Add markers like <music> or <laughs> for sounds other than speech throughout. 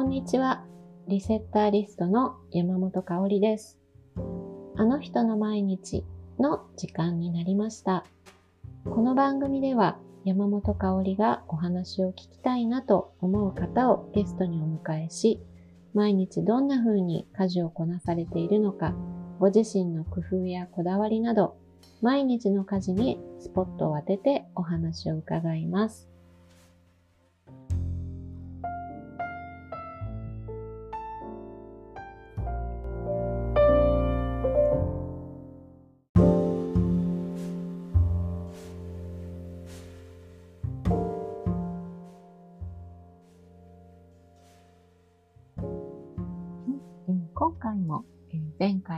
こんにちは。リセッターリストの山本香里です。あの人の毎日の時間になりました。この番組では山本香里がお話を聞きたいなと思う方をゲストにお迎えし、毎日どんな風に家事をこなされているのか、ご自身の工夫やこだわりなど、毎日の家事にスポットを当ててお話を伺います。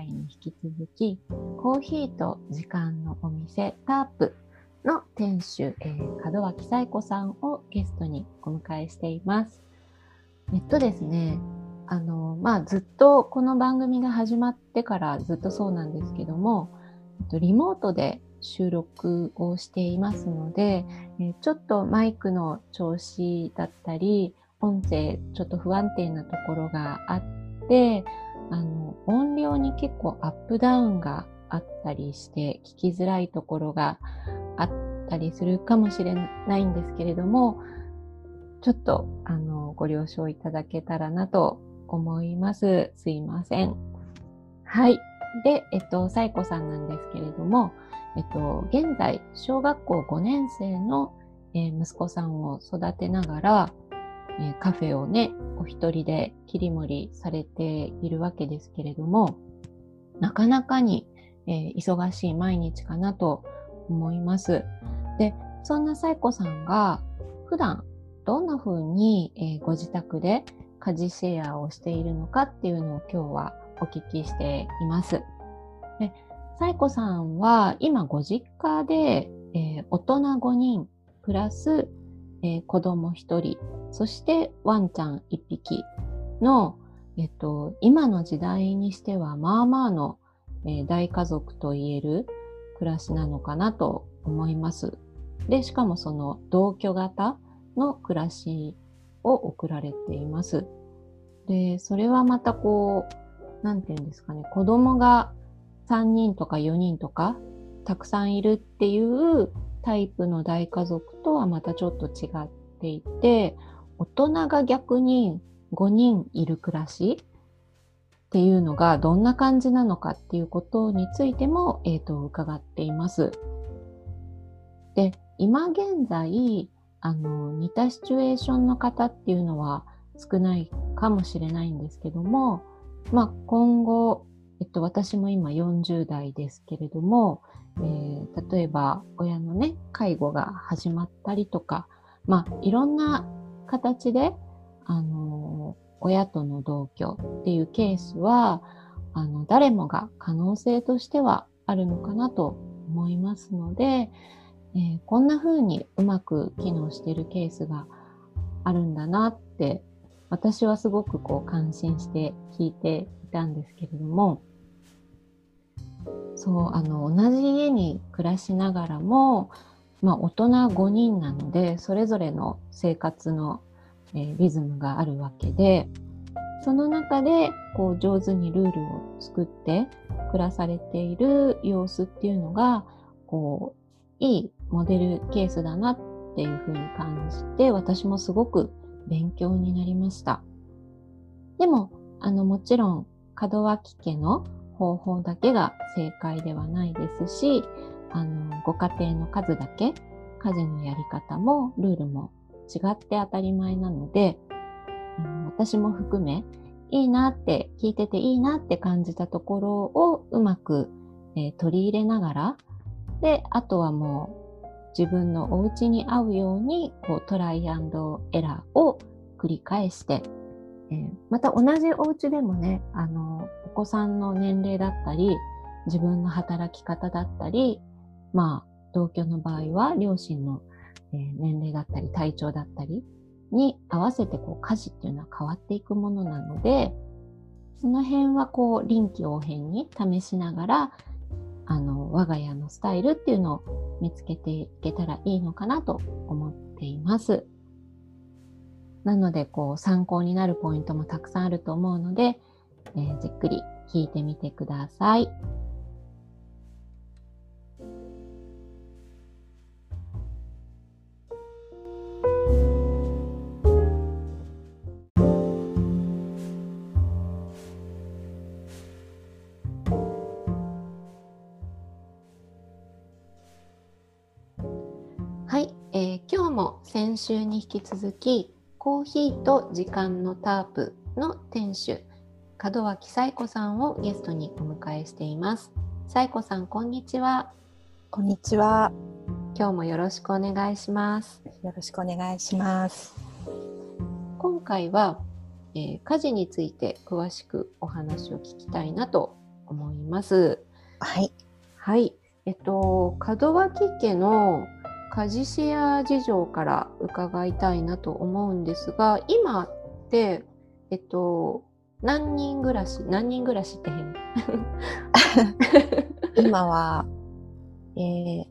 回に引き続きコーヒーと時間のお店タープの店主、えー、門脇彩子さんをゲストにお迎えしています。えっとですね、あの、まあ、ずっとこの番組が始まってからずっとそうなんですけども、リモートで収録をしていますので、ちょっとマイクの調子だったり、音声ちょっと不安定なところがあって、あの、音量に結構アップダウンがあったりして聞きづらいところがあったりするかもしれないんですけれども、ちょっとあのご了承いただけたらなと思います。すいません。はい。で、えっと、サイコさんなんですけれども、えっと、現在、小学校5年生の、え、息子さんを育てながら、えカフェをね、お一人で切り盛りされているわけですけれども、なかなかに、え、忙しい毎日かなと思います。で、そんなサイコさんが普段どんな風に、え、ご自宅で家事シェアをしているのかっていうのを今日はお聞きしています。で、サイコさんは今ご実家で、えー、大人5人プラス、えー、子供1人そしてワンちゃん一匹の、えっと、今の時代にしてはまあまあの、えー、大家族と言える暮らしなのかなと思います。で、しかもその同居型の暮らしを送られています。で、それはまたこう、なんて言うんですかね、子供が3人とか4人とかたくさんいるっていうタイプの大家族とはまたちょっと違っていて、大人が逆に5人いる暮らしっていうのがどんな感じなのかっていうことについても、えーと、伺っています。で、今現在、あの、似たシチュエーションの方っていうのは少ないかもしれないんですけども、まあ、今後、えっと、私も今40代ですけれども、えー、例えば親のね、介護が始まったりとか、まあ、いろんな形で、あの、親との同居っていうケースは、あの、誰もが可能性としてはあるのかなと思いますので、えー、こんな風にうまく機能しているケースがあるんだなって、私はすごくこう感心して聞いていたんですけれども、そう、あの、同じ家に暮らしながらも、まあ、大人5人なので、それぞれの生活の、えー、リズムがあるわけで、その中で、こう、上手にルールを作って暮らされている様子っていうのが、こう、いいモデルケースだなっていうふうに感じて、私もすごく勉強になりました。でも、あの、もちろん、門脇家の方法だけが正解ではないですし、あの、ご家庭の数だけ家事のやり方もルールも違って当たり前なので、あの私も含め、いいなって、聞いてていいなって感じたところをうまく、えー、取り入れながら、で、あとはもう自分のお家に合うようにこうトライエラーを繰り返して、えー、また同じお家でもね、あの、お子さんの年齢だったり、自分の働き方だったり、まあ、同居の場合は両親の、え年齢だったり体調だったりに合わせてこう家事っていうのは変わっていくものなので、その辺はこう臨機応変に試しながら、あの、我が家のスタイルっていうのを見つけていけたらいいのかなと思っています。なので、こう、参考になるポイントもたくさんあると思うので、えー、じっくり聞いてみてください。はい、えー、今日も先週に引き続きコーヒーと時間のタープの店主門脇彩子さんをゲストにお迎えしています。彩子さんこんにちは。こんにちは。今日もよろしくお願いします。よろしくお願いします。今回は、えー、家事について詳しくお話を聞きたいなと思います。はい。はい。えっと門脇家の家事シェア事情から伺いたいなと思うんですが今ってえっと何人暮らし何人暮らしって変？<laughs> 今は、えー、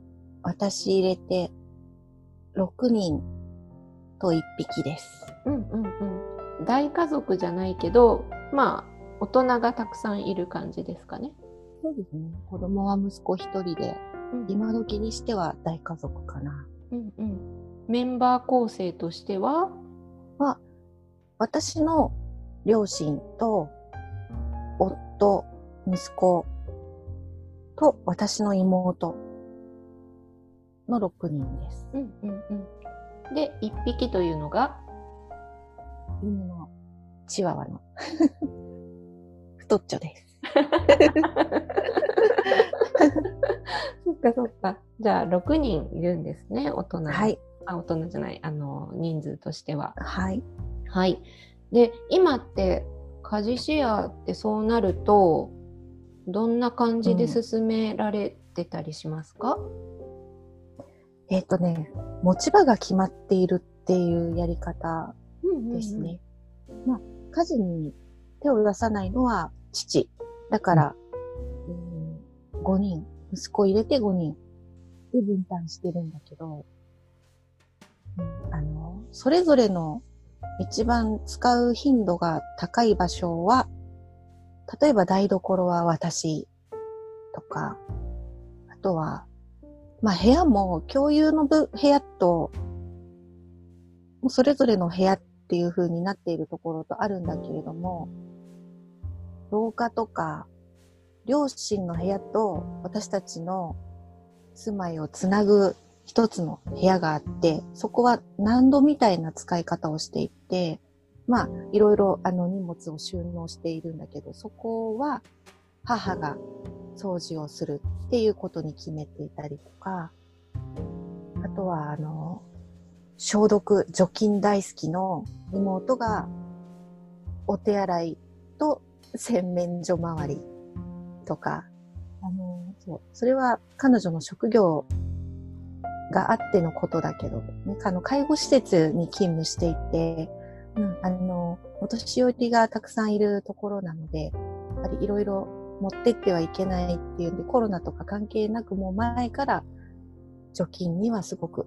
私入れて6人と1匹です。うんうんうん。大家族じゃないけどまあ大人がたくさんいる感じですかね。そうですね。子供は息子一人で今時にしては大家族かな。うんうん、メンバー構成としては？は私の両親と夫、息子と私の妹の6人です。うんうんうん、で、1匹というのが？犬のチワワの <laughs> 太っちょです。<laughs> かそっか。じゃあ6人いるんですね、大人。はい。あ、大人じゃない、あの、人数としては。はい。はい。で、今って家事シェアってそうなると、どんな感じで進められてたりしますか、うん、えっ、ー、とね、持ち場が決まっているっていうやり方ですね。うんうんうん、まあ、家事に手を出さないのは父。だから、うん、5人、息子入れて5人で分担してるんだけど、うん、あの、それぞれの一番使う頻度が高い場所は、例えば台所は私とか、あとは、まあ部屋も共有の部屋と、それぞれの部屋っていう風になっているところとあるんだけれども、廊下とか、両親の部屋と私たちの住まいをつなぐ一つの部屋があって、そこは何度みたいな使い方をしていて、まあ、いろいろあの荷物を収納しているんだけど、そこは母が掃除をするっていうことに決めていたりとか、あとはあの、消毒、除菌大好きの妹がお手洗いと洗面所周りとか、あの、そう、それは彼女の職業があってのことだけど、ね、あの、介護施設に勤務していて、うん、あの、お年寄りがたくさんいるところなので、やっぱりいろいろ持ってってはいけないっていうんで、コロナとか関係なくもう前から除菌にはすごく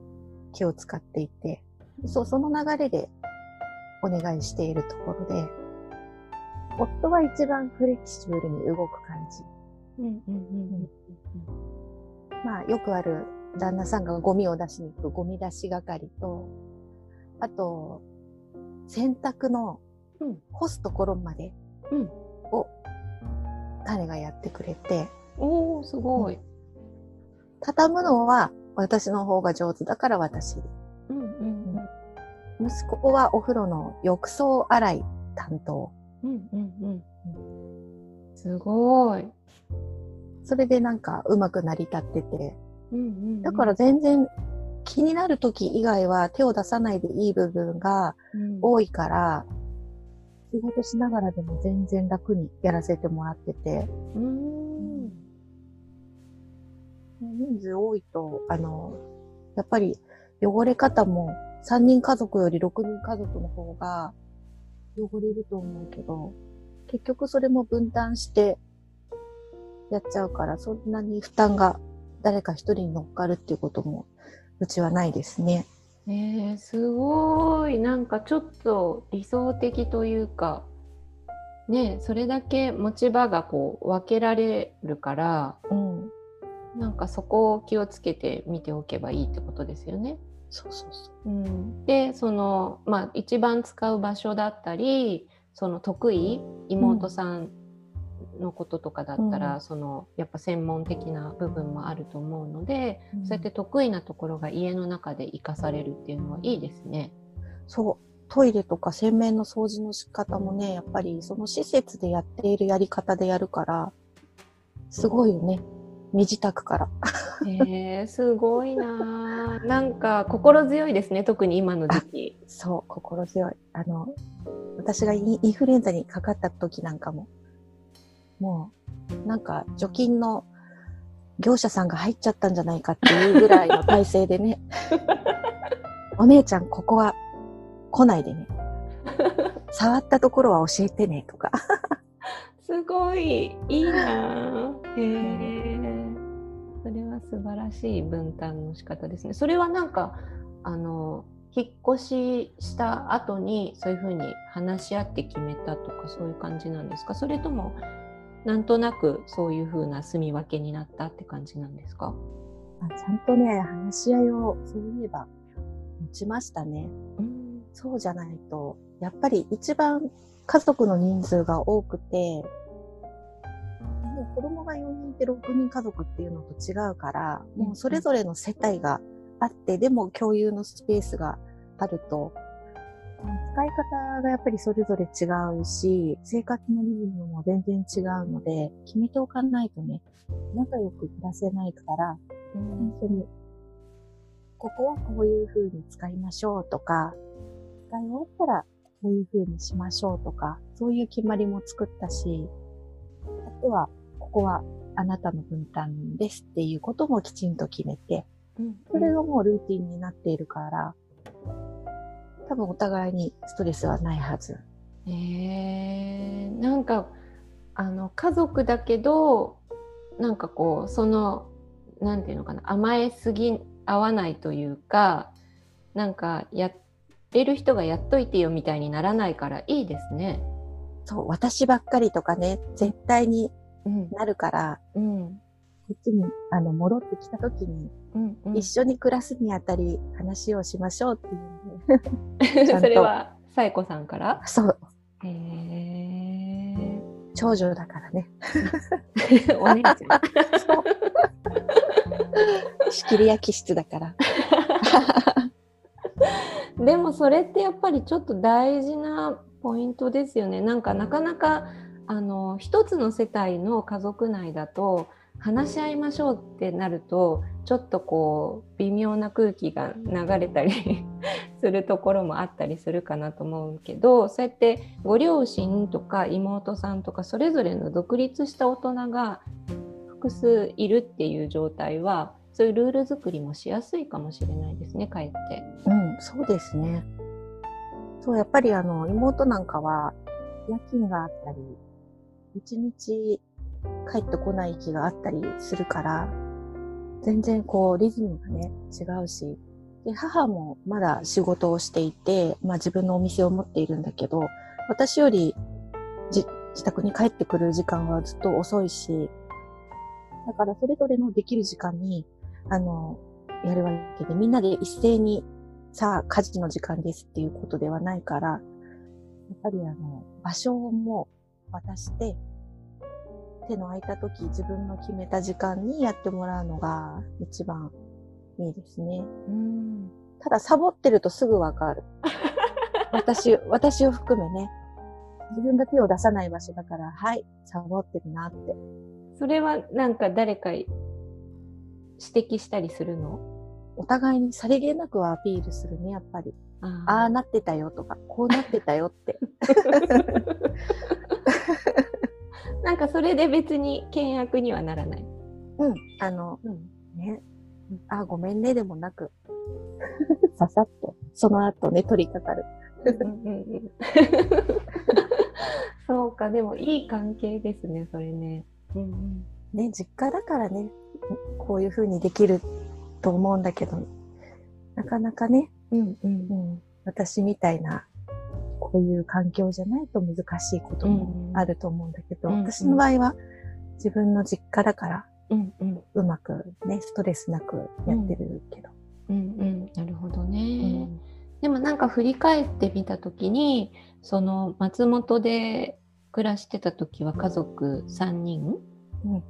気を使っていて、そう、その流れでお願いしているところで、夫は一番フレキシブルに動く感じ。まあ、よくある旦那さんがゴミを出しに行くゴミ出し係と、あと、洗濯の干すところまでを彼がやってくれて。おー、すごい。畳むのは私の方が上手だから私。うんうんうん、息子はお風呂の浴槽洗い担当。うんうんうん、すごい。それでなんかうまく成り立ってて。うんうんうん、だから全然気になる時以外は手を出さないでいい部分が多いから、うん、仕事しながらでも全然楽にやらせてもらってて。うん、人数多いと、あの、やっぱり汚れ方も3人家族より6人家族の方が汚れると思うけど、結局それも分担してやっちゃうから、そんなに負担が誰か一人に乗っかるっていうことも、うちはないですね。えー、すごいなんかちょっと理想的というかねそれだけ持ち場がこう分けられるから、うん、なんかそこを気をつけて見ておけばいいってことですよね。そうそうそう。うん、でそのまあ一番使う場所だったりその得意妹さんのこととかだったら、うん、そのやっぱ専門的な部分もあると思うので、うん、そうやって得意なところが家の中で生かされるっていうのはいいですね。そう。トイレとか洗面の掃除の仕方もねやっぱりその施設でやっているやり方でやるからすごいよね身支度から。えー、すごいななんか心強いですね特に今の時期。そう心強い。あの私がインフルエンザにかかった時なんかももう、なんか除菌の業者さんが入っちゃったんじゃないかっていうぐらいの体制でね、<laughs> お姉ちゃんここは来ないでね。触ったところは教えてねとか。<laughs> すごいいいなへえ。らしい分担の仕方ですね。それはなんかあの引っ越しした後にそういうふうに話し合って決めたとかそういう感じなんですか？それともなんとなくそういうふうな住み分けになったって感じなんですか？あちゃんとね、話し合いをそういえば持ちましたね。うん、そうじゃないと、やっぱり一番家族の人数が多くて、子供が4人いて6人家族っていうのと違うから、もうそれぞれの世帯があって、でも共有のスペースがあると、使い方がやっぱりそれぞれ違うし、生活のリズムも全然違うので、決めておかないとね、仲良く暮らせないから、本当に、ここはこういう風に使いましょうとか、使い終わったらこういう風にしましょうとか、そういう決まりも作ったし、あとは、ここはあなたの分担ですっていうこともきちんと決めて、それがもうルーティンになっているから、多分お互いにストレスはないはず。えー、なんかあの家族だけどなんかこうそのなんていうのかな甘えすぎ合わないというかなんかやってる人がやっといてよみたいにならないからいいですね。そう私ばっかりとかね絶対になるから、うん、うん、こっちにあの戻ってきた時に、うんうん、一緒に暮らすにあたり話をしましょうっていう <laughs> それはさえこさんから？そう。へえ。長女だからね。<laughs> お姉ちゃん。そう。仕切り焼き室だから。<laughs> でもそれってやっぱりちょっと大事なポイントですよね。なんかなかなかあの一つの世帯の家族内だと話し合いましょうってなるとちょっとこう微妙な空気が流れたり <laughs> するところもあったりするかなと思うけどそうやってご両親とか妹さんとかそれぞれの独立した大人が複数いるっていう状態はそういうルール作りもしやすいかもしれないですねかえって。うん、そうですね。そうやっぱりあの妹なんかは夜勤があったり一日帰ってこない日があったりするから、全然こうリズムがね、違うし、で、母もまだ仕事をしていて、まあ自分のお店を持っているんだけど、私より自宅に帰ってくる時間はずっと遅いし、だからそれぞれのできる時間に、あの、やるわけで、みんなで一斉に、さあ、家事の時間ですっていうことではないから、やっぱりあの、場所も渡して、手の空いた時、自分の決めた時間にやってもらうのが一番いいですね。うん、ただ、サボってるとすぐわかる。私、<laughs> 私を含めね。自分が手を出さない場所だから、はい、サボってるなって。それはなんか誰か指摘したりするの？お互いにさりげなくはアピールするね、やっぱり。ああなってたよとか、こうなってたよって。<laughs> なんかそれで別に険悪にはならない。うん、あの、うん、ね、あ、ごめんねでもなく、ささっと、その後ね、取り掛かる。そうか、でもいい関係ですね、それね。うんうん、ね、実家だからね、こういうふうにできると思うんだけど、なかなかね、うんうん。うん、私みたいな、こういう環境じゃないと難しいこともあると思うんだけど、うん私の場合は自分の実家だから、うんうんうまくね、ストレスなくやってるけど。うんうんなるほどうね。んでもなんか振り返ってみた時にその松本で暮らしてた時は家族3人うん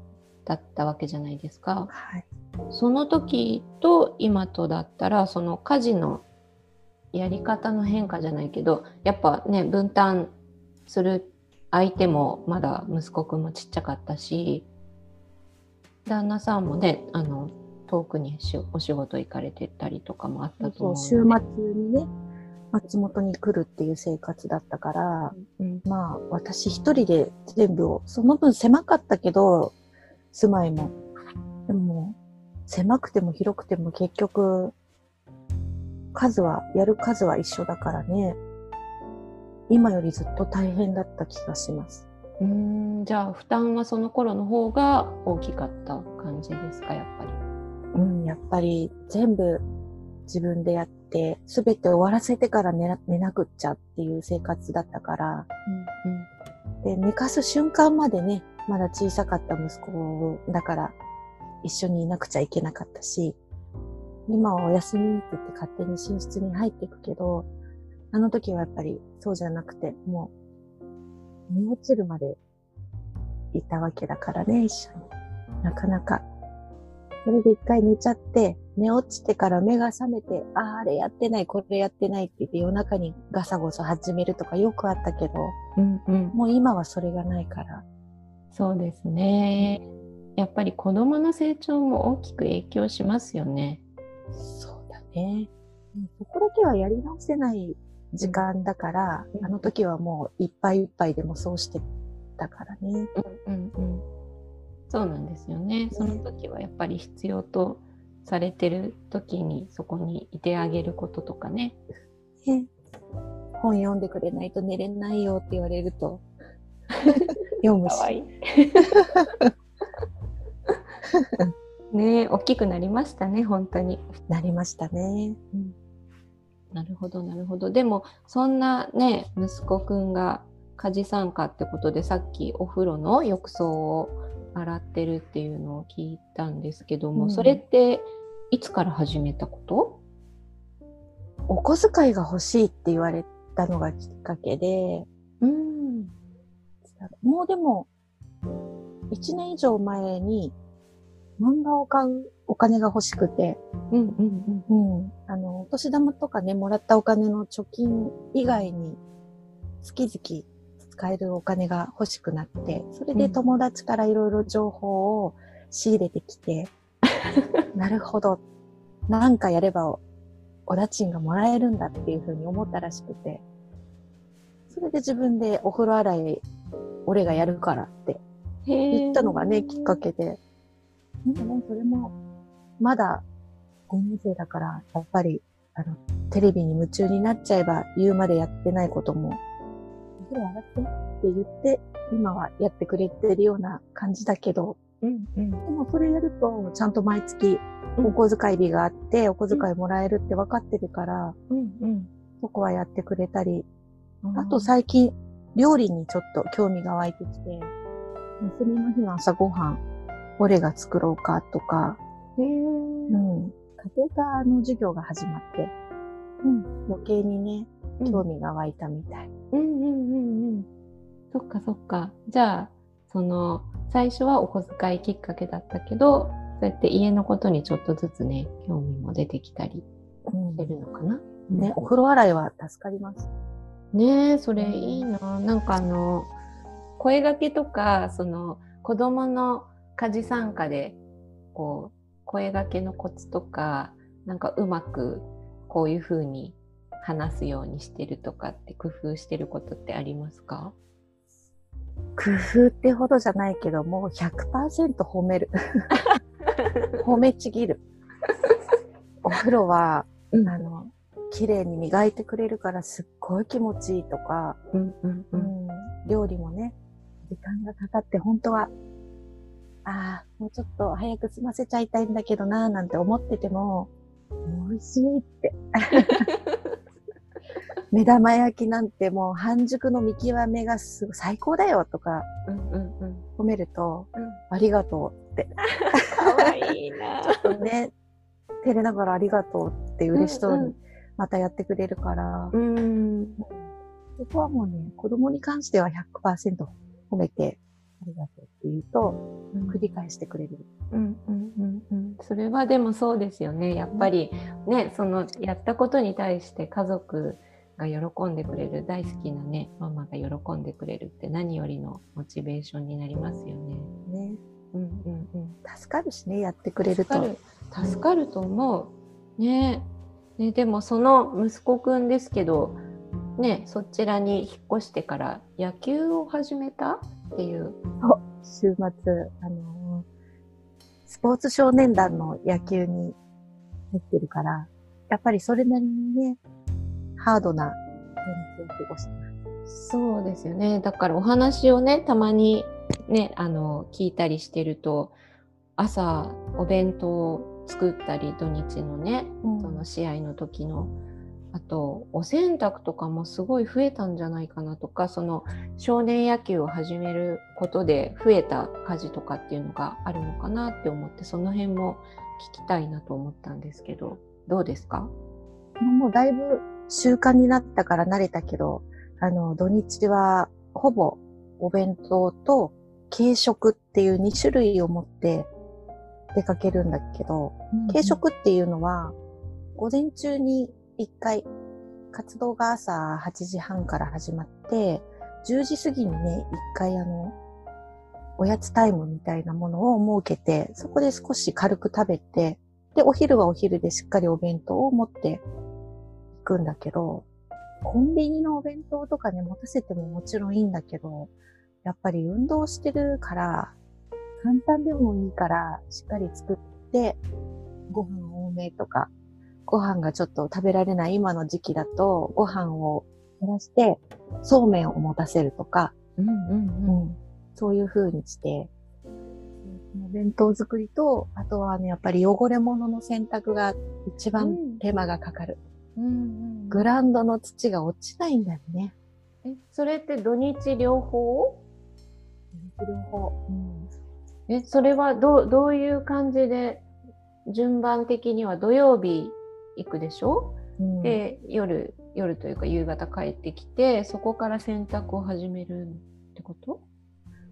だったわけじゃないですか。はい。その時と今とだったらその家事のやり方の変化じゃないけどやっぱね分担する相手もまだ息子くんもちっちゃかったし旦那さんもねあの遠くにしお仕事行かれてたりとかもあったと思う週末にね、松本に来るっていう生活だったから、うんまあ、私一人で全部を、その分狭かったけど、住まいも。でも、狭くても広くても結局、数は、やる数は一緒だからね。今よりずっと大変だった気がします。うーんじゃあ負担はその頃の方が大きかった感じですかやっぱり。うん、やっぱり全部自分でやって、すべて終わらせてから寝な寝なくっちゃっていう生活だったから、で、寝かす瞬間までね、まだ小さかった息子だから、一緒にいなくちゃいけなかったし、今はお休みって言って勝手に寝室に入っていくけど、あの時はやっぱりそうじゃなくて、もう、寝落ちるまでいたわけだからね、一緒に。なかなか。それで一回寝ちゃって、寝落ちてから目が覚めて、ああ、あれやってない、これやってないって言って夜中にガサゴソ始めるとかよくあったけど、うんうんもう今はそれがないから。そうですね。やっぱり子供の成長も大きく影響しますよね。そうだね。うんそこだけはやり直せない時間だから、うんあの時はもういっぱいいっぱいでもそうしてたからね。うんうんうん。そうなんですよね。その時はやっぱり必要とされてる時にそこにいてあげることとかね。ね本読んでくれないと寝れないよって言われると <laughs> 読むし。いい。<laughs> ねえ大きくなりましたね本当に。なりましたね。なるほどなるほど。でもそんなね息子くんが家事参加ってことでさっきお風呂の浴槽を洗ってるっていうのを聞いたんですけども、うんそれっていつから始めたこと？お小遣いが欲しいって言われたのがきっかけで、うんもうでも、1年以上前に漫画を買うお金が欲しくて、うんうんうんうん。あの、お年玉とかね、もらったお金の貯金以外に、月々使えるお金が欲しくなって、それで友達からいろいろ情報を仕入れてきて、<laughs> なるほど。なんかやればお、お家賃がもらえるんだっていうふうに思ったらしくて、それで自分でお風呂洗い、俺がやるからって言ったのがね、きっかけで。でもね、それも、まだ5年生だから、やっぱり、あの、テレビに夢中になっちゃえば、言うまでやってないことも、お風呂洗ってって言って、今はやってくれてるような感じだけど、うんうん。でもそれやると、ちゃんと毎月、お小遣い日があって、お小遣いもらえるって分かってるから、うんうん。そこはやってくれたり、うん。あと最近、料理にちょっと興味が湧いてきて、休みの日の朝ごはん、俺が作ろうかとか、へーうん、家庭科の授業が始まって、うん、余計にね、興味が湧いたみたい。うんうんうんうん。そっかそっか。じゃあ、その、最初はお小遣いきっかけだったけど、そうやって家のことにちょっとずつね、興味も出てきたりうんしてるのかな？ね、お風呂洗いは助かります。ねえ、それいいな。なんかあの、声掛けとか、その、子供の家事参加で、こう、声掛けのコツとか、なんかうまく、こういうふうに話すようにしてるとかって工夫してることってありますか？工夫ってほどじゃないけど、もう100%褒める。<laughs> 褒めちぎる。<laughs> お風呂は、うんあの、綺麗に磨いてくれるからすっごい気持ちいいとか、うんうんう。うんん、料理もね、時間がかかって本当は、ああ、もうちょっと早く済ませちゃいたいんだけどなーなんて思ってても、美味しいって。<laughs> 目玉焼きなんてもう半熟の見極めがすごい最高だよとかうんうんうん。褒めると、うんありがとうって。かわいいな。<laughs> ちょっとね、照れながらありがとうって嬉しそううんうんにまたやってくれるから、うん。そこはもうね、子供に関しては100%褒めてありがとうって言うと、繰り返してくれる。うんうんうんうん。それはでもそうですよね。やっぱりね、そのやったことに対して家族が喜んでくれる、大好きなね、ママが喜んでくれるって何よりのモチベーションになりますよね。ね。うんうんうん。助かるしね、やってくれると。助かると思う。ねねでもその息子くんですけど、ね、そちらに引っ越してから野球を始めたっていう。週末、あのースポーツ少年団の野球に入ってるから、やっぱりそれなりにね、ハードなを過ごしてます。そうですよね。だからお話をね、たまにね、あの、聞いたりしてると、朝お弁当を作ったり、土日のね、その試合の時の、あと、お洗濯とかもすごい増えたんじゃないかなとか、その少年野球を始めることで増えた家事とかっていうのがあるのかなって思って、その辺も聞きたいなと思ったんですけど、どうですか？もうだいぶ習慣になったから慣れたけど、あの、土日はほぼお弁当と軽食っていう2種類を持って出かけるんだけど、軽食っていうのは、午前中に1回、活動が朝8時半から始まって、10時過ぎにね、1回あの、おやつタイムみたいなものを設けて、そこで少し軽く食べて、で、お昼はお昼でしっかりお弁当を持って行くんだけど、コンビニのお弁当とかね、持たせてももちろんいいんだけど、やっぱり運動してるから、簡単でもいいから、しっかり作って、ご飯多めとか、ご飯がちょっと食べられない今の時期だと、ご飯を減らして、そうめんを持たせるとか、うんうんうん。うんそういう風にして、お弁当作りと、あとはね、やっぱり汚れ物の洗濯が一番うん手間がかかる。うんうんグラウンドの土が落ちないんだよね。えそれって土日両方？両方。えそれはどうどういう感じで順番的には土曜日行くでしょ、うん。で夜夜というか夕方帰ってきてそこから洗濯を始めるってこと？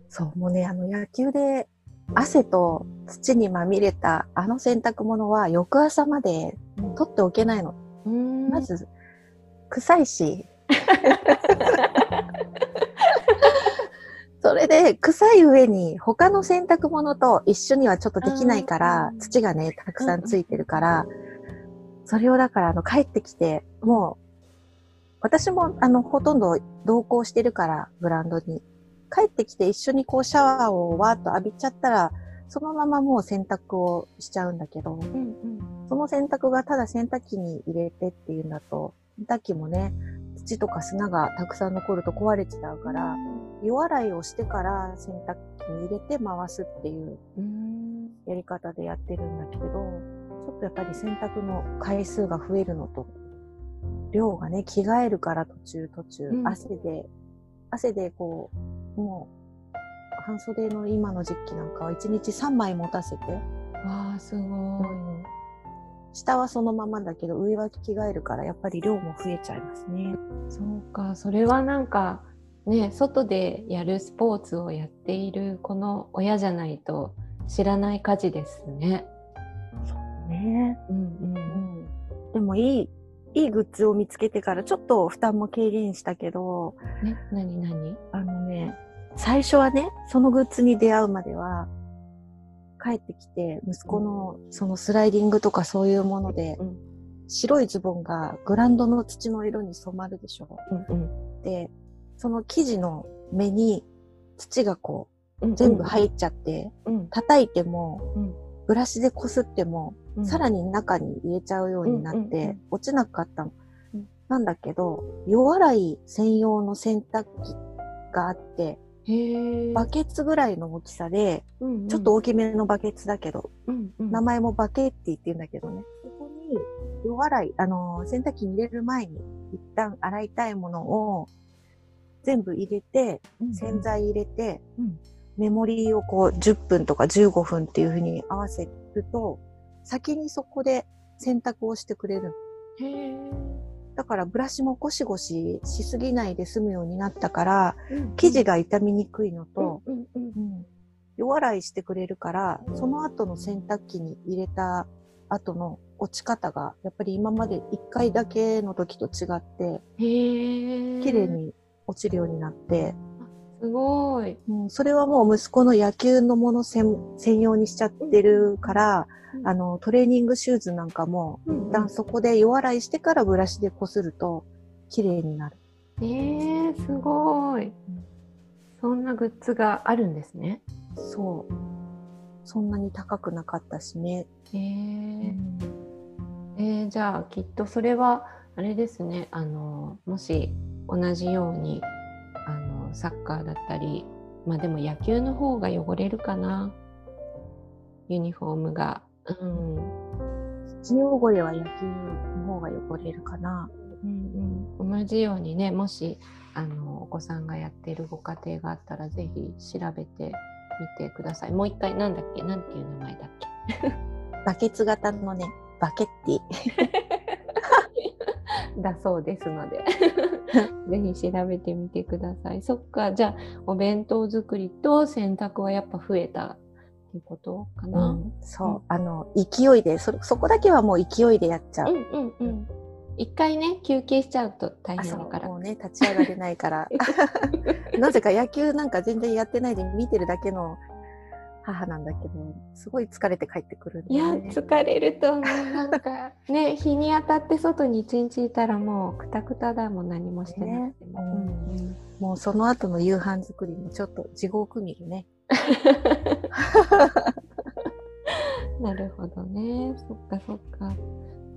そう、もうね、あの野球で汗と土にまみれたあの洗濯物は翌朝まで取っておけないの。うん。まず、臭いし。<laughs> それで、臭い上に他の洗濯物と一緒にはちょっとできないからう、ん。土がね、たくさんついてるから、それをだから、あの、帰ってきて、もう、私も、あの、ほとんど同行してるから、ブランドに。帰ってきて一緒にこうシャワーをわーっと浴びちゃったら、そのままもう洗濯をしちゃうんだけど、うんうんその洗濯がただ洗濯機に入れてっていうんだと、洗濯機もね、土とか砂がたくさん残ると壊れちゃうから、夜洗いをしてから洗濯機に入れて回すっていううんやり方でやってるんだけど、ちょっとやっぱり洗濯の回数が増えるのと、量がね、着替えるから途中途中、うん。汗で、汗でこう、もう、半袖の今の時期なんかは1日3枚持たせて、わあすごい、下はそのままだけど上は着替えるからやっぱり量も増えちゃいますね。そうか。それはなんかね外でやるスポーツをやっているこの親じゃないと知らない家事ですね。ね。うんううん。ん。でもいい、いいグッズを見つけてからちょっと負担も軽減したけど、ね何何？あのね、最初はね、そのグッズに出会うまでは、帰ってきて息子のそのスライディングとかそういうもので、うん白いズボンがグランドの土の色に染まるでしょ。うんうん。で、その生地の目に土がこうんう全部入っちゃって、うん。叩いても、うんブラシでこすっても、うん。さらに中に入れちゃうようになって、うんうんうん。落ちなかったの。うん。なんだけど、夜洗い専用の洗濯機があって、バケツぐらいの大きさで、うんうん。ちょっと大きめのバケツだけど、うんうん。名前もバケッティって言うんだけどね。そこに夜洗い、あの、洗濯機に入れる前に一旦洗いたいものを全部入れて、洗剤入れて、うんメモリーをこう10分とか15分っていう風に合わせると、先にそこで洗濯をしてくれる。へえ。だからブラシもゴシゴシしすぎないで済むようになったから、生地が傷みにくいのと、うんうんうんうん夜洗いしてくれるから、その後の洗濯機に入れた後の落ち方が、やっぱり今まで1回だけの時と違って。綺麗。に落ちるようになって、すごい。うん、それはもう息子の野球のもの専専用にしちゃってるから、うんあの、トレーニングシューズなんかも、うん一旦そこで夜洗いしてからブラシでこすると、綺麗になる。えー、すごい。そんなグッズがあるんですね。そう。そんなに高くなかったしね。えーえーじゃあきっとそれはあれですねあのもし同じようにあのサッカーだったりまあでも野球の方が汚れるかな。ユニフォームが。うん。土汚れは野球の方が汚れるかな。うん。うん、同じようにねもしあのお子さん。がやってるご家庭があったらぜひ調べてみてください。もう一回なん。だっけなん。ていう名前だっけバケツ型のね、バケッティ。だそうですので <laughs> ぜひ調べてみてください。そっかじゃあお弁当作りと洗濯はやっぱ増えたっていうことかな？うん、そう、あの、勢いで、そ、そこだけはもう勢いでやっちゃう。うんうんうん。一回ね休憩しちゃうと大変だから。もうね、立ち上がれないから。<laughs> <laughs> なぜか野球なんか全然やってないで見てるだけの母なんだけど、すごい疲れて帰ってくるんいや。疲れると思うなんか <laughs> ね日に当たって外に一日いたらもうくたくただもん何もしてなくても。ねうんうんもうその後の夕飯作りもちょっと地獄見るね。<laughs> なるほどね。そっかそっか。わ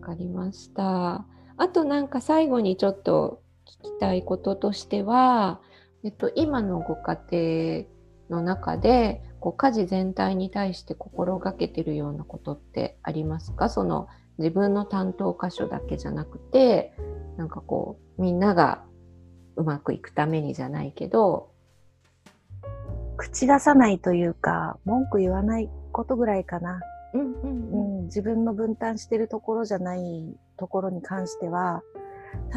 かりました。あとなんか最後にちょっと聞きたいこととしては、えっと、今のご家庭の中でこう家事全体に対して心がけてるようなことってありますか？その自分の担当箇所だけじゃなくてなんかこうみんながうまくいくためにじゃないけど、口出さないというか、文句言わないことぐらいかな。うんうんうん、自分の分担してるところじゃないところに関しては、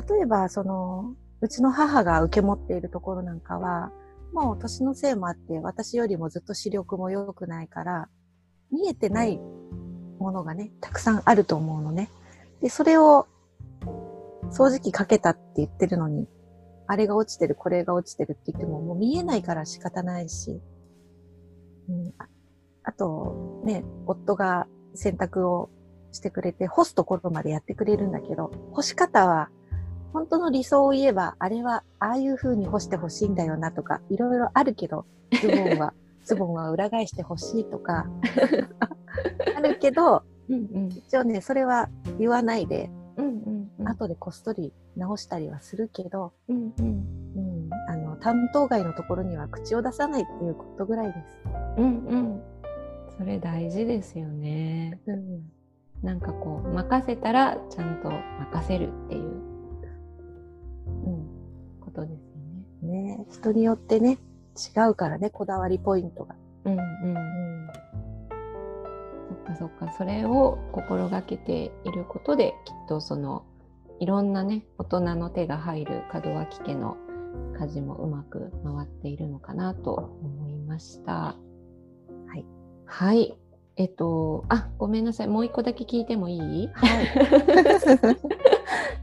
例えば、その、うちの母が受け持っているところなんかは、もう年のせいもあって、私よりもずっと視力も良くないから、見えてないものがね、たくさんあると思うのね。で、それを、掃除機かけたって言ってるのに、あれが落ちてる、これが落ちてるって言っても、もう見えないから仕方ないし、うん、ああと、ね、夫が洗濯をしてくれて、干すところまでやってくれるんだけど、干し方は、本当の理想を言えば、あれは、ああいう風に干してほしいんだよなとか、いろいろあるけど、ズボンは、<laughs> ズボンは裏返してほしいとか、あるけど、うんうん一応ね、それは言わないで、うんうんうん後でこっそり直したりはするけど、うんうんうん、あの、担当外のところには口を出さないっていうことぐらいです。うんうん。それ大事ですよね。うん。なんかこう任せたらちゃんと任せるっていう人によってね、違うからね、こだわりポイントが。うんうん。うん。そっかそっか。それを心がけていることできっとそのいろんなね大人の手が入る門脇家の家事もうまく回っているのかなと思いました。はい。はい。えっと、あ、ごめんなさい。もう一個だけ聞いてもいい？はい。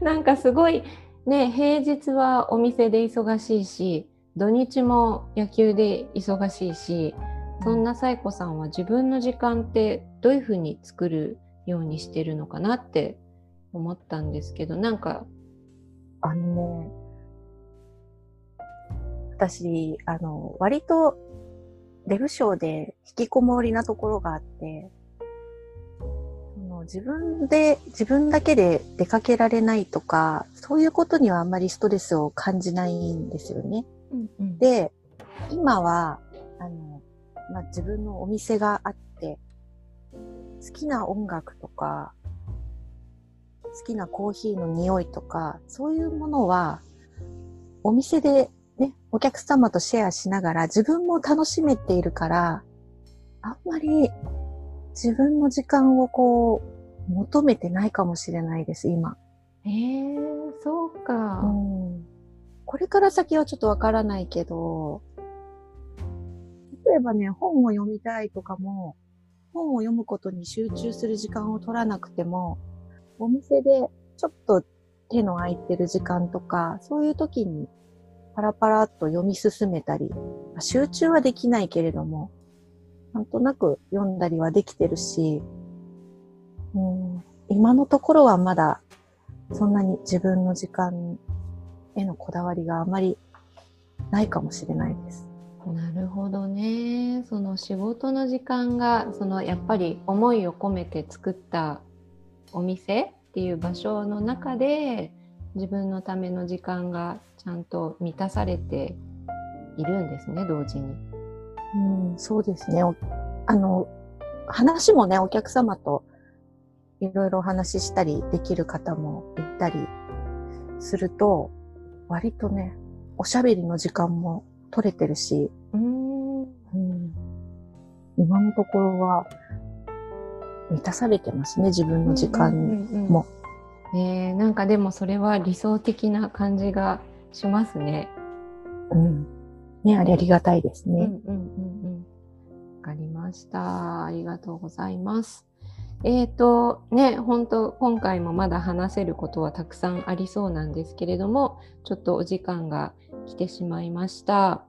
<laughs> <laughs> なんかすごいね平日はお店で忙しいし土日も野球で忙しいしそんなサイコさんは自分の時間ってどういうふうに作るようにしてるのかなって思ったんですけどなんかあのね、私、あの、割と、デブ症で引きこもりなところがあって、自分で、自分だけで出かけられないとか、そういうことにはあんまりストレスを感じないんですよね。で、今は、あの、まあ、自分のお店があって、好きな音楽とか、好きなコーヒーの匂いとか、そういうものは、お店でね、お客様とシェアしながら自分も楽しめているから、あんまり自分の時間をこう、求めてないかもしれないです、今。ええー、そうか、うん。これから先はちょっとわからないけど、例えばね、本を読みたいとかも、本を読むことに集中する時間を取らなくても、お店でちょっと手の空いてる時間とか、そういう時にパラパラっと読み進めたり、集中はできないけれども、なんとなく読んだりはできてるし、うん、今のところはまだそんなに自分の時間へのこだわりがあまりないかもしれないです。なるほどね。その仕事の時間が、そのやっぱり思いを込めて作ったお店っていう場所の中で自分のための時間がちゃんと満たされているんですね、同時に。うん、そうですね。あの、話もね、お客様といろいろお話ししたりできる方もいたりすると、割とね、おしゃべりの時間も取れてるし、うん、うん、今のところは満たされてますね、自分の時間も。うんうんえなんかでもそれは理想的な感じがしますね。うん。ね、あれありがたいですね。うんうんうんうん。わかりました。ありがとうございます。え、ー、と、ね、本当今回もまだ話せることはたくさんありそうなんですけれども、ちょっとお時間が来てしまいました。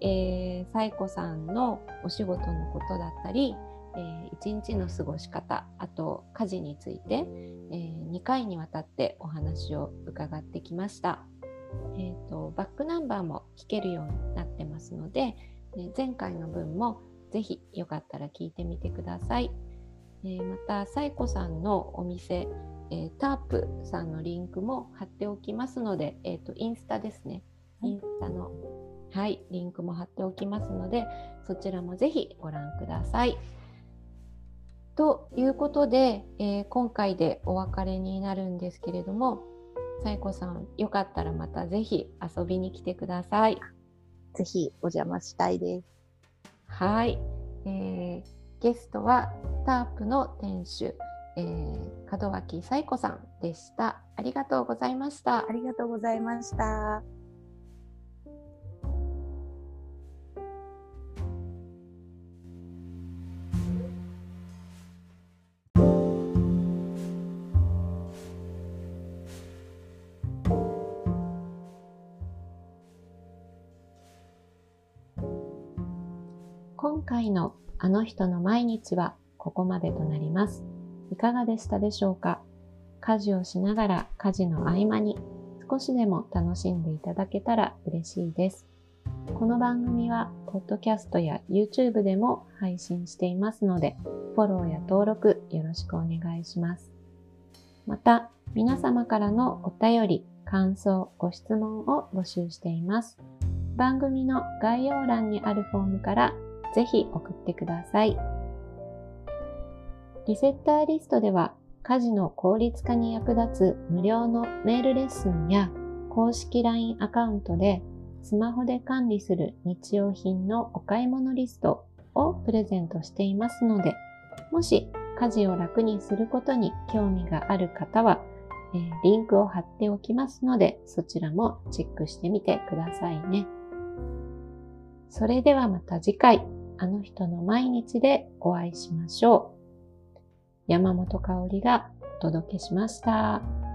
えー、サイコさんのお仕事のことだったり、えー、一日の過ごし方、あと家事について、えー、2回にわたってお話を伺ってきました。えーと、バックナンバーも聞けるようになってますので、え前回の分もぜひよかったら聞いてみてください。えー、また、サイコさんのお店、えー、タープさんのリンクも貼っておきますので、えーと、インスタですね。インスタの、はい、リンクも貼っておきますので、そちらもぜひご覧ください。ということで、えー、今回でお別れになるんですけれども、さいこさん、よかったらまたぜひ遊びに来てください。ぜひお邪魔したいです。はい。えーゲストはタープの店主、えー、門脇彩子さんでした。ありがとうございました。ありがとうございました。今回のあの人の毎日はここまでとなります。いかがでしたでしょうか？家事をしながら家事の合間に少しでも楽しんでいただけたら嬉しいです。この番組は、ポッドキャストや YouTube でも配信していますので、フォローや登録よろしくお願いします。また、皆様からのお便り、感想、ご質問を募集しています。番組の概要欄にあるフォームからぜひ送ってください。リセッターリストでは家事の効率化に役立つ無料のメールレッスンや公式 LINE アカウントでスマホで管理する日用品のお買い物リストをプレゼントしていますので、もし家事を楽にすることに興味がある方は、え、リンクを貼っておきますので、そちらもチェックしてみてくださいね。それではまた次回。あの人の毎日でお会いしましょう。山本香里がお届けしました。